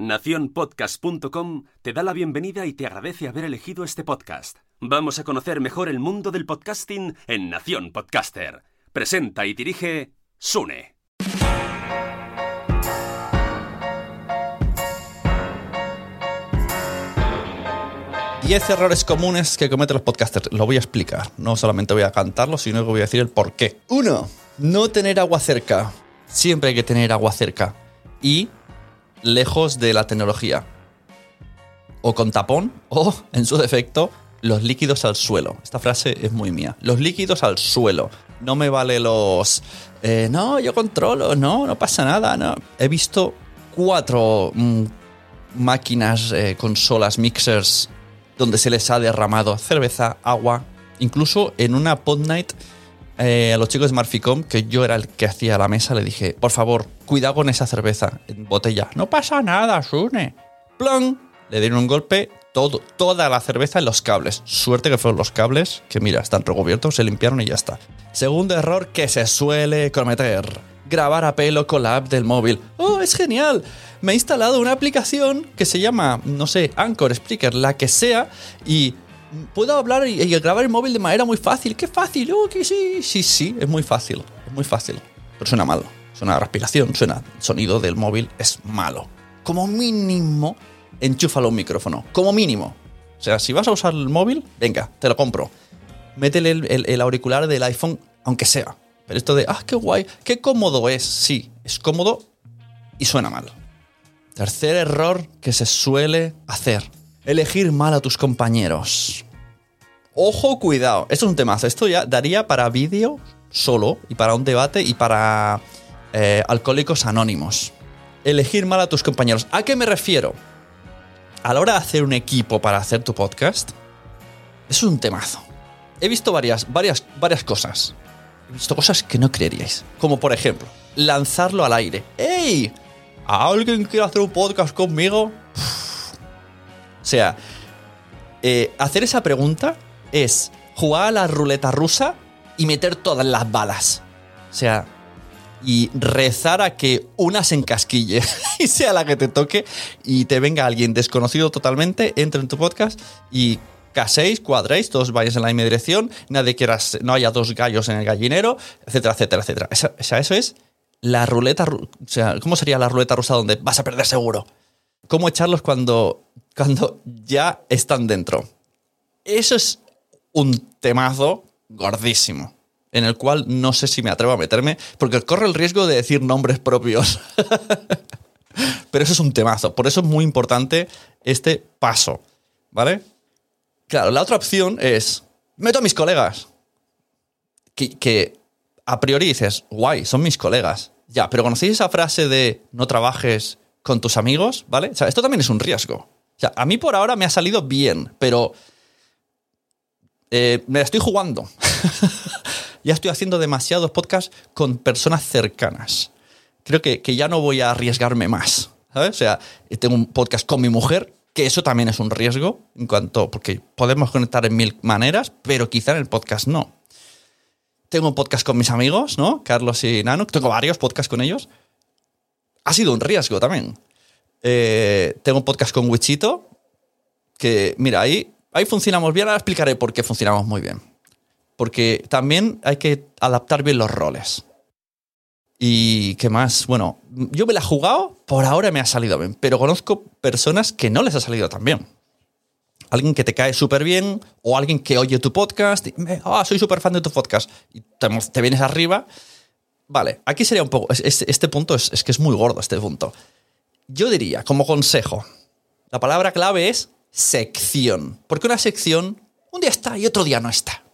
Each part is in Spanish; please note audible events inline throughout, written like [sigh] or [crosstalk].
Naciónpodcast.com te da la bienvenida y te agradece haber elegido este podcast. Vamos a conocer mejor el mundo del podcasting en Nación Podcaster. Presenta y dirige Sune. Diez errores comunes que cometen los podcasters. Lo voy a explicar. No solamente voy a cantarlo, sino que voy a decir el por qué. Uno, no tener agua cerca. Siempre hay que tener agua cerca. Y lejos de la tecnología. O con tapón, [laughs] o, en su defecto, los líquidos al suelo. Esta frase es muy mía. Los líquidos al suelo. No me vale los... eh, no, yo controlo, no, no pasa nada. No. He visto cuatro mm, máquinas, eh, consolas, mixers, donde se les ha derramado cerveza, agua. Incluso en una pod night eh, a los chicos de Marficom, que yo era el que hacía la mesa, le dije, por favor, cuidado con esa cerveza en botella. No pasa nada, Sune. Plon. Le dieron un golpe, todo, toda la cerveza en los cables. Suerte que fueron los cables, que mira, están recubiertos, se limpiaron y ya está. Segundo error que se suele cometer. Grabar a pelo con la app del móvil. ¡Oh, es genial! Me he instalado una aplicación que se llama, no sé, Anchor, Spreaker, la que sea, y puedo hablar y, grabar el móvil de manera muy fácil. ¡Qué fácil! ¡Oh, que sí! Sí, sí, es muy fácil. Es muy fácil. Pero suena malo. Suena respiración, suena sonido del móvil, es malo. Como mínimo, enchúfalo un micrófono. Como mínimo. O sea, si vas a usar el móvil, venga, te lo compro. Métele el, el- el auricular del iPhone, aunque sea. Pero esto de, ah, qué guay, qué cómodo es. Sí, es cómodo y suena mal. Tercer error que se suele hacer. Elegir mal a tus compañeros. Ojo, cuidado. Esto es un temazo. Esto ya daría para vídeo solo y para un debate y para eh, alcohólicos anónimos. Elegir mal a tus compañeros. ¿A qué me refiero? A la hora de hacer un equipo para hacer tu podcast, es un temazo. He visto varias, varias, varias cosas. He visto cosas que no creeríais. Como por ejemplo, lanzarlo al aire. ¡Ey! ¿Alguien quiere hacer un podcast conmigo? O sea, eh, hacer esa pregunta es jugar a la ruleta rusa y meter todas las balas. O sea, y rezar a que una se encasquille [laughs] y sea la que te toque y te venga alguien desconocido totalmente, entre en tu podcast y caséis, cuadréis, todos vayáis en la misma dirección, nadie quiera, no haya dos gallos en el gallinero, etcétera, etcétera, etcétera. O sea, eso es la ruleta, ru- o sea, ¿cómo sería la ruleta rusa donde vas a perder seguro? ¿Cómo echarlos cuando, cuando ya están dentro? Eso es un temazo gordísimo. en el cual no sé si me atrevo a meterme, porque corre el riesgo de decir nombres propios. [laughs] Pero eso es un temazo. Por eso es muy importante este paso. ¿Vale? Claro, la otra opción es, meto a mis colegas. Que, que a priori dices, guay, son mis colegas. Ya, pero ¿conocéis esa frase de no trabajes con tus amigos? ¿Vale? O sea, esto también es un riesgo. A mí por ahora me ha salido bien, pero eh, me la estoy jugando. [laughs] ya estoy haciendo demasiados podcasts con personas cercanas. Creo que, que ya no voy a arriesgarme más. O sea, tengo un podcast con mi mujer, que eso también es un riesgo en cuanto, porque podemos conectar en mil maneras, pero quizá en el podcast no. Tengo un podcast con mis amigos, ¿no? Carlos y Nano, tengo varios podcasts con ellos. Ha sido un riesgo también. Eh, tengo un podcast con Wichito, que, mira, ahí, ahí funcionamos bien, ahora explicaré por qué funcionamos muy bien. Porque también hay que adaptar bien los roles. Y qué más, bueno, yo me la he jugado, por ahora me ha salido bien, pero conozco personas que no les ha salido tan bien. Alguien que te cae súper bien o alguien que oye tu podcast y, ah, soy súper fan de tu podcast y te, vienes arriba. Vale, aquí sería un poco, este, este punto es, es que es muy gordo este punto. Yo diría, como consejo, la palabra clave es sección, porque una sección un día está y otro día no está.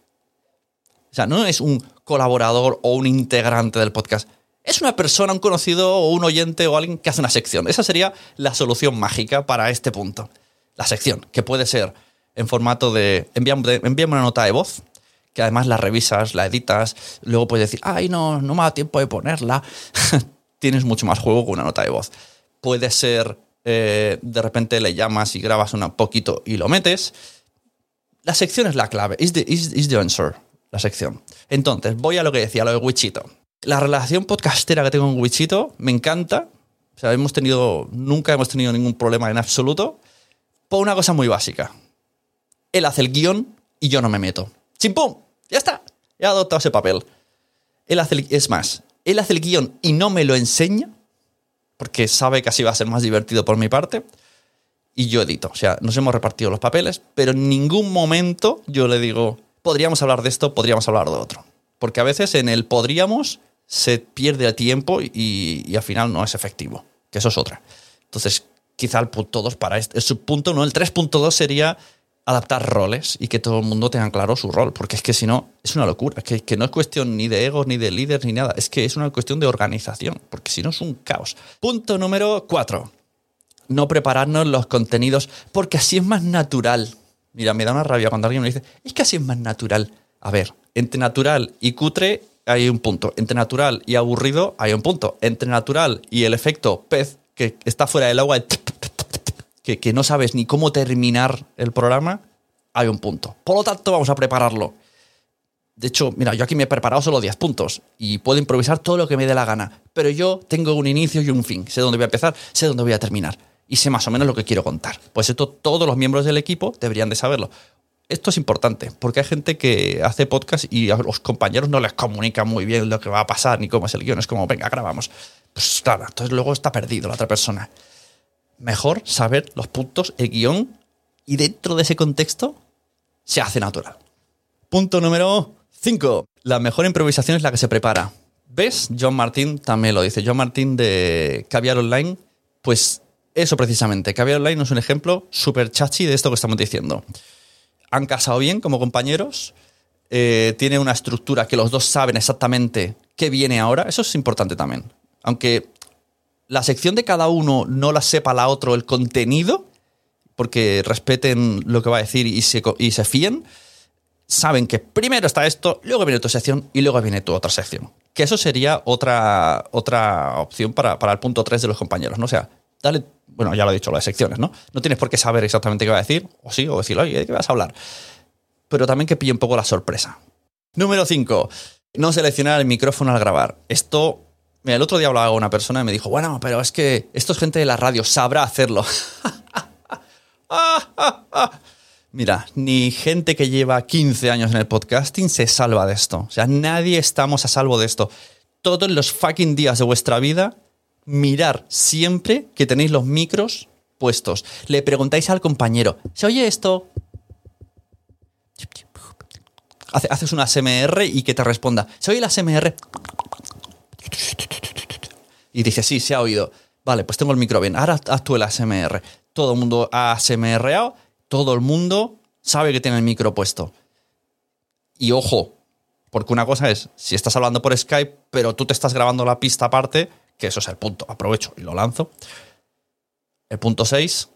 O sea, no es un colaborador o un integrante del podcast es una persona, un conocido o un oyente o alguien que hace una sección. Esa sería la solución mágica para este punto. La sección, que puede ser en formato de envíame, una nota de voz, que además la revisas, la editas, luego puedes decir, ay, no, no me da tiempo de ponerla. [laughs] Tienes mucho más juego con una nota de voz. Puede ser, eh, de repente le llamas y grabas un poquito y lo metes. La sección es la clave, is the, is the answer, la sección. Entonces, voy a lo que decía, lo de Wichito. La relación podcastera que tengo con Wichito me encanta. O sea, hemos tenido, nunca hemos tenido ningún problema en absoluto. Por una cosa muy básica. Él hace el guion y yo no me meto. ¡Chimpum! Ya está. He adoptado ese papel. Él hace es más, él hace el guion y no me lo enseña porque sabe que así va a ser más divertido por mi parte. Y yo edito. O sea, nos hemos repartido los papeles, pero en ningún momento yo le digo, podríamos hablar de esto, podríamos hablar de otro. Porque a veces en el podríamos se pierde el tiempo y, al final no es efectivo, que eso es otra. Entonces, quizá el punto 2 para este, el subpunto, ¿no? El 3.2 sería adaptar roles y que todo el mundo tenga claro su rol, porque es que si no, es una locura, que, que no es cuestión ni de egos, ni de líderes, ni nada, es que es una cuestión de organización, porque si no es un caos. Punto número 4. No prepararnos los contenidos, porque así es más natural. Mira, me da una rabia cuando alguien me dice, es que así es más natural. A ver, entre natural y cutre hay un punto. Entre natural y aburrido hay un punto. Entre natural y el efecto pez que está fuera del agua, que, no sabes ni cómo terminar el programa, hay un punto. Por lo tanto, vamos a prepararlo. De hecho, mira, yo aquí me he preparado solo 10 puntos y puedo improvisar todo lo que me dé la gana. Pero yo tengo un inicio y un fin. Sé dónde voy a empezar, sé dónde voy a terminar. Y sé más o menos lo que quiero contar. Pues esto todos los miembros del equipo deberían de saberlo esto es importante, porque hay gente que hace podcast y a los compañeros no les comunica muy bien lo que va a pasar ni cómo es el guion. Es como, venga, grabamos. Pues claro, entonces luego está perdido la otra persona. Mejor saber los puntos, el guion, y dentro de ese contexto se hace natural. Punto número 5. La mejor improvisación es la que se prepara. ¿Ves? John Martin también lo dice. John Martin de Caviar Online, pues eso precisamente. Caviar Online es un ejemplo súper chachi de esto que estamos diciendo han casado bien como compañeros, eh, tiene una estructura que los dos saben exactamente qué viene ahora, eso es importante también. Aunque la sección de cada uno no la sepa la otro el contenido, porque respeten lo que va a decir y se, y se fíen, saben que primero está esto, luego viene tu sección y luego viene tu otra sección. Que eso sería otra, otra opción para, para el punto 3 de los compañeros, ¿no? O sea, dale bueno, ya lo he dicho, las secciones, ¿no? No tienes por qué saber exactamente qué va a decir, o sí, o decir, oye, ¿de qué vas a hablar? Pero también que pille un poco la sorpresa. Número 5. No seleccionar el micrófono al grabar. Esto, mira, el otro día hablaba con una persona y me dijo, bueno, pero es que esto es gente de la radio, sabrá hacerlo. [laughs] Mira, ni gente que lleva 15 años en el podcasting se salva de esto. O sea, nadie estamos a salvo de esto. Todos los fucking días de vuestra vida mirar siempre que tenéis los micros puestos. Le preguntáis al compañero, ¿se oye esto? hace- haces una ASMR y que te responda, ¿se oye la ASMR? Y dice, sí, se ha oído. Vale, pues tengo el micro bien. Ahora haz tú el ASMR. Todo el mundo ha ASMRado, todo el mundo sabe que tiene el micro puesto. Y ojo, porque una cosa es, si estás hablando por Skype, pero tú te estás grabando la pista aparte, que eso es el punto, aprovecho y lo lanzo. El punto 6,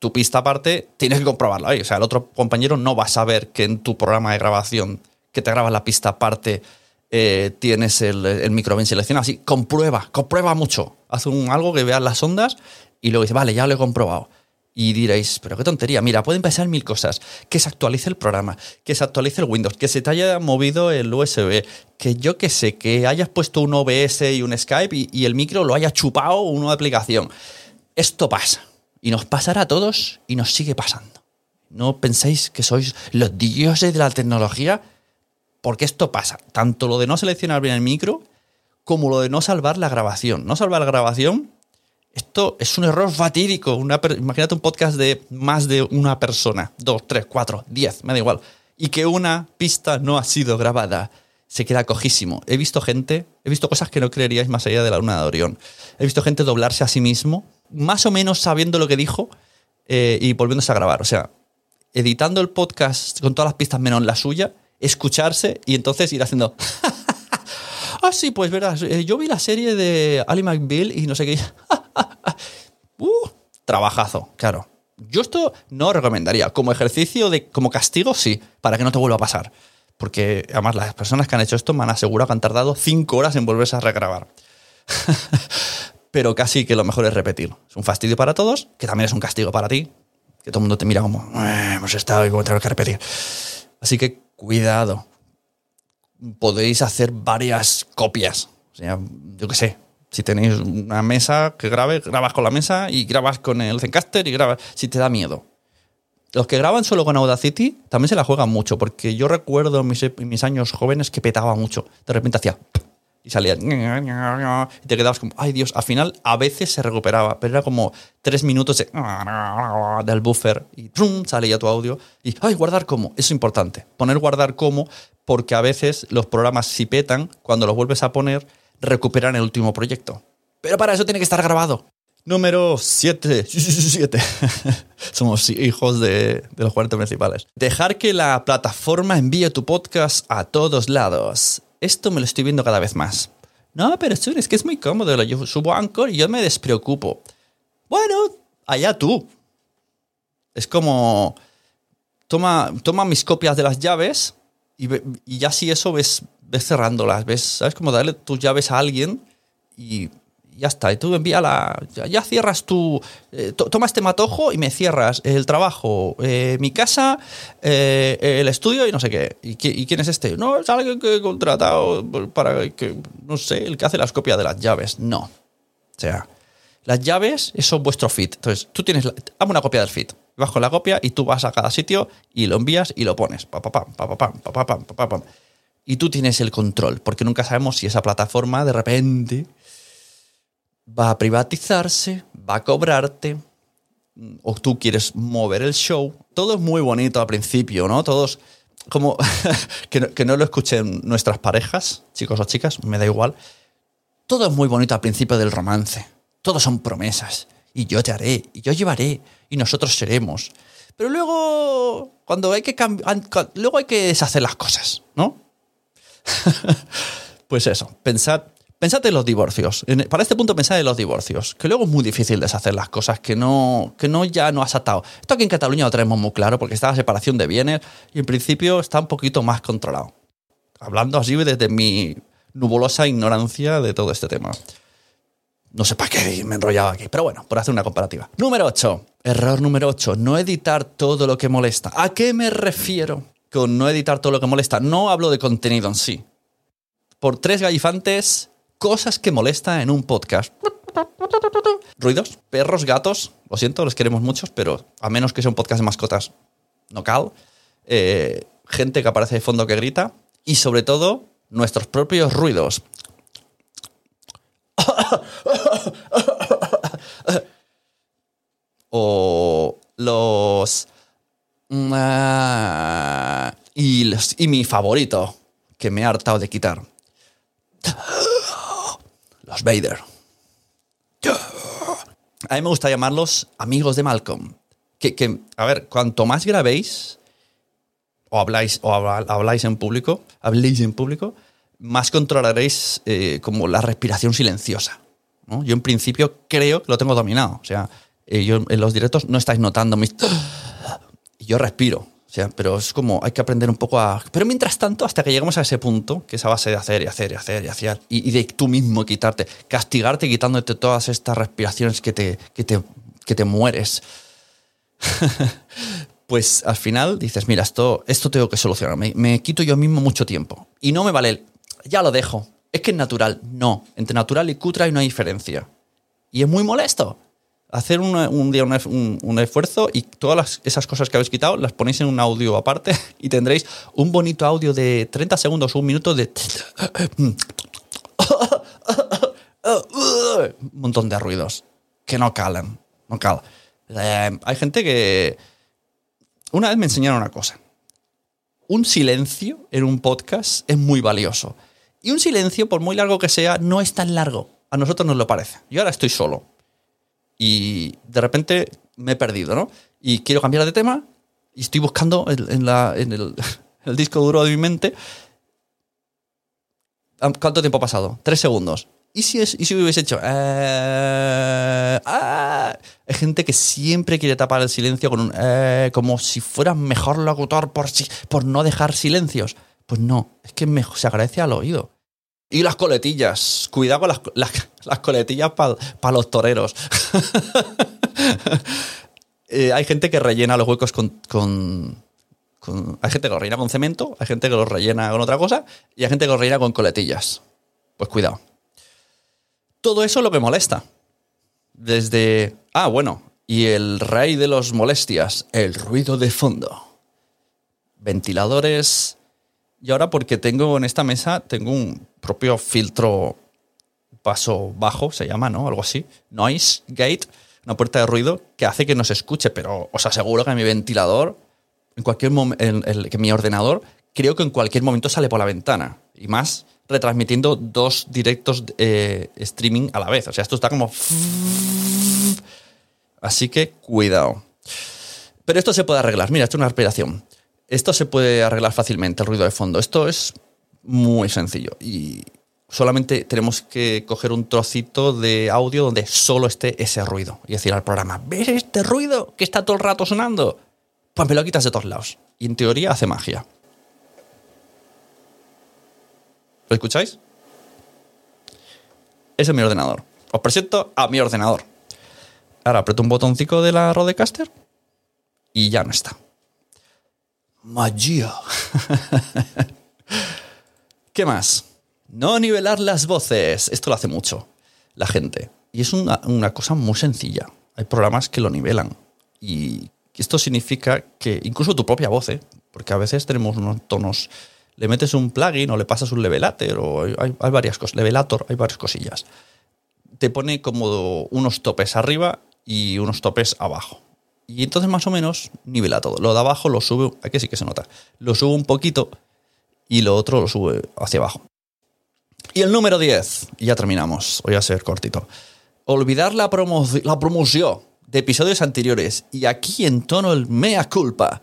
tu pista aparte, tienes que comprobarlo. O sea, el otro compañero no va a saber que en tu programa de grabación, que te grabas la pista aparte, eh, tienes el, el micro bien seleccionado. Así, comprueba, comprueba mucho. Haz un, algo que veas las ondas y luego dices, vale, ya lo he comprobado. Y diréis, pero qué tontería, mira, pueden pasar mil cosas. Que se actualice el programa, que se actualice el Windows, que se te haya movido el USB, que yo que sé, que hayas puesto un OBS y un Skype y, y el micro lo haya chupado una aplicación. Esto pasa. Y nos pasará a todos y nos sigue pasando. No penséis que sois los dioses de la tecnología, porque esto pasa. Tanto lo de no seleccionar bien el micro, como lo de no salvar la grabación. No salvar la grabación esto es un error fatídico. Imagínate un podcast de más de una persona, dos, tres, cuatro, diez, me da igual. Y que una pista no ha sido grabada. Se queda cojísimo. He visto gente, he visto cosas que no creeríais más allá de la luna de Orión. He visto gente doblarse a sí mismo, más o menos sabiendo lo que dijo eh, y volviéndose a grabar. O sea, editando el podcast con todas las pistas menos la suya, escucharse y entonces ir haciendo. [laughs] Ah, sí, pues verás, eh, yo vi la serie de Ali McBeal y no sé qué. [laughs] uh, trabajazo, claro. Yo esto no recomendaría. Como ejercicio, de, como castigo, sí, para que no te vuelva a pasar. Porque además las personas que han hecho esto me han asegurado que han tardado cinco horas en volverse a regrabar. [laughs] Pero casi que lo mejor es repetir. Es un fastidio para todos, que también es un castigo para ti. Que todo el mundo te mira como, "Eh, hemos estado y como tengo que repetir. Así que cuidado, podéis hacer varias copias. O sea, yo qué sé, si tenéis una mesa que grabe, grabas con la mesa y grabas con el Zencaster y grabas si te da miedo. Los que graban solo con Audacity también se la juegan mucho, porque yo recuerdo en mis, mis años jóvenes que petaba mucho. De repente hacía y salía y te quedabas como, ay Dios, al final a veces se recuperaba, pero era como tres minutos de, del buffer y ¡prum! salía tu audio y, ay, guardar como, eso es importante, poner guardar como, porque a veces los programas si petan, cuando los vuelves a poner, recuperan el último proyecto. Pero para eso tiene que estar grabado. Número 7. [laughs] [laughs] Somos hijos de, los 40 principales. Dejar que la plataforma envíe tu podcast a todos lados. Esto me lo estoy viendo cada vez más. No, pero es que es muy cómodo. Yo subo Anchor y yo me despreocupo. Bueno, allá tú. Es como. Toma, toma mis copias de las llaves y, ve- ya si eso ves, ves cerrándolas. Ves, ¿Sabes? Como darle tus llaves a alguien y ya está. Y tú envíala. Ya, ya cierras tu. eh, to- toma este matojo y me cierras el trabajo, eh, mi casa, eh, el estudio y no sé qué. ¿Y, qui- y quién es este? No, es alguien que he contratado para que. No sé, el que hace las copias de las llaves. No. O sea, las llaves, es vuestro feed. Entonces, tú tienes. Hazme una copia del feed. Vas con la copia y tú vas a cada sitio y lo envías y lo pones. Pa, pa, pam, pa, pa, pam, pa, pa, pam, pa, pa, pam. Y tú tienes el control, porque nunca sabemos si esa plataforma de repente va a privatizarse, va a cobrarte, o tú quieres mover el show. Todo es muy bonito al principio, ¿no? Todos, como [laughs] que, no, lo escuchen nuestras parejas, chicos o chicas, me da igual. Todo es muy bonito al principio del romance. Todos son promesas. Y yo te haré, y yo llevaré, y nosotros seremos. Pero luego, cuando hay que cambiar, luego hay que deshacer las cosas, ¿no? [laughs] pues eso, pensad, pensad en los divorcios. Para este punto pensad en los divorcios, que luego es muy difícil deshacer las cosas que no, que no ya no has atado. Esto aquí en Cataluña lo tenemos muy claro porque está la separación de bienes y en principio está un poquito más controlado. Hablando así desde mi nubulosa ignorancia de todo este tema. No sé para qué me he enrollado aquí, pero bueno, por hacer una comparativa. Número 8. Error número 8. No editar todo lo que molesta. ¿A qué me refiero con no editar todo lo que molesta? No hablo de contenido en sí. Por tres gallifantes, cosas que molestan en un podcast. Ruidos, perros, gatos. Lo siento, los queremos muchos, pero a menos que sea un podcast de mascotas, no cal. Eh, gente que aparece de fondo que grita. Y sobre todo, nuestros propios ruidos. o los ah, Y, los- y mi favorito, que me he hartado de quitar. Los Vader. A mí me gusta llamarlos amigos de Malcolm. Que, que, a ver, cuanto más grabéis o habláis, o habláis en público, habléis en público, más controlaréis eh, como la respiración silenciosa. Yo en principio creo que lo tengo dominado. O sea, eh, yo en los directos no estáis notando mis... Y yo respiro. O sea, pero es como hay que aprender un poco a... Pero mientras tanto, hasta que lleguemos a ese punto, que es base de hacer y hacer y hacer y hacer, y, de tú mismo quitarte, castigarte quitándote todas estas respiraciones que te, que te, que te mueres, [laughs] pues al final dices, mira, esto, esto tengo que solucionar. Me, me quito yo mismo mucho tiempo. Y no me vale, el, ya lo dejo. Es que es natural. No, entre natural y cutre hay una diferencia. Y es muy molesto. Hacer un día un, esfuerzo y todas esas cosas que habéis quitado las ponéis en un audio aparte [laughs] y tendréis un bonito audio de 30 segundos o un minuto de... [laughs] un montón de ruidos que no calan. No. Eh, hay gente que... Una vez me enseñaron una cosa. Un silencio en un podcast es muy valioso. Y un silencio, por muy largo que sea, no es tan largo. A nosotros nos lo parece. Yo ahora estoy solo. Y de repente me he perdido, ¿no? Y quiero cambiar de tema. Y estoy buscando en, [laughs] el, disco duro de mi mente. ¿Cuánto tiempo ha pasado? Tres segundos. ¿Y si, es, y si hubiese hecho... eh, ah? Hay gente que siempre quiere tapar el silencio con un... eh, como si fuera mejor locutor por, por no dejar silencios. Pues no, es que se agradece al oído. Y las coletillas. Cuidado con las, las, las coletillas para los toreros. [laughs] Eh, hay gente que rellena los huecos con, con- Hay gente que los rellena con cemento, hay gente que los rellena con otra cosa y hay gente que los rellena con coletillas. Pues cuidado. Todo eso es lo que molesta. Desde... Ah, bueno. Y el rey de los molestias, el ruido de fondo. Ventiladores. Y ahora porque tengo en esta mesa, tengo un propio filtro paso bajo, se llama, ¿no? Algo así. Noise gate, una puerta de ruido que hace que nos escuche, pero os aseguro que mi ventilador, en cualquier momento, que mi ordenador, creo que en cualquier momento sale por la ventana. Y más retransmitiendo dos directos eh, streaming a la vez. O sea, esto está como... Así que cuidado. Pero esto se puede arreglar. Mira, esto es una respiración. Esto se puede arreglar fácilmente, el ruido de fondo. Esto es muy sencillo. Y solamente tenemos que coger un trocito de audio donde solo esté ese ruido. Y decir al programa, ¿ves este ruido que está todo el rato sonando? Pues me lo quitas de todos lados. Y en teoría hace magia. ¿Lo escucháis? Ese es mi ordenador. Os presento a mi ordenador. Ahora aprieto un botoncito de la Rodecaster y ya no está. Magia. [laughs] ¿Qué más? No nivelar las voces. Esto lo hace mucho la gente. Y es una, cosa muy sencilla. Hay programas que lo nivelan. Y esto significa que incluso tu propia voz, ¿eh? porque a veces tenemos unos tonos. Le metes un plugin o le pasas un levelator o hay varias cosas. Levelator, hay varias cosillas. Te pone como unos topes arriba y unos topes abajo. Y entonces más o menos nivela todo. Lo de abajo lo sube, aquí sí que se nota. Lo sube un poquito y lo otro lo sube hacia abajo. Y el número 10, y ya terminamos, voy a ser cortito. Olvidar la, promo- la promoción de episodios anteriores y aquí en tono el mea culpa.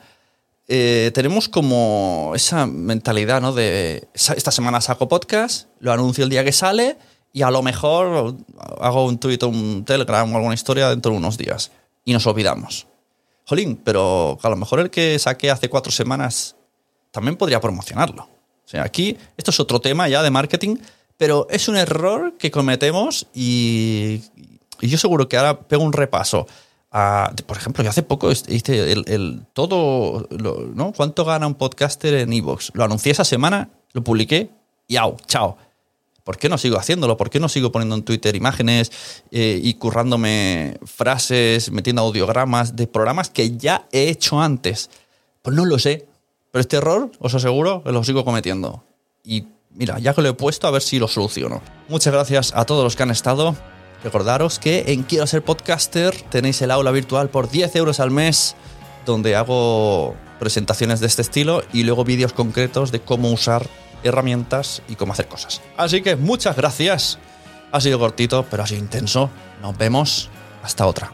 Eh, tenemos como esa mentalidad, ¿no? De "Sa- esta semana saco podcast, lo anuncio el día que sale y a lo mejor hago un tweet o un telegram o alguna historia dentro de unos días. Y nos olvidamos. Jolín, pero a lo mejor el que saqué hace cuatro semanas también podría promocionarlo. O sea, aquí esto es otro tema ya de marketing, pero es un error que cometemos y, yo seguro que ahora pego un repaso. a- por ejemplo, yo hace poco hice el, todo, lo- ¿no? ¿Cuánto gana un podcaster en Evox? Lo anuncié esa semana, lo publiqué y au, chao. ¿Por qué no sigo haciéndolo? ¿Por qué no sigo poniendo en Twitter imágenes eh, y currándome frases, metiendo audiogramas de programas que ya he hecho antes? Pues no lo sé. Pero este error, os aseguro, lo sigo cometiendo. Y mira, ya que lo he puesto, a ver si lo soluciono. Muchas gracias a todos los que han estado. Recordaros que en Quiero ser podcaster tenéis el aula virtual por 10 euros al mes, donde hago presentaciones de este estilo y luego vídeos concretos de cómo usar herramientas y cómo hacer cosas. Así que muchas gracias. Ha sido cortito, pero ha sido intenso. Nos vemos. Hasta otra.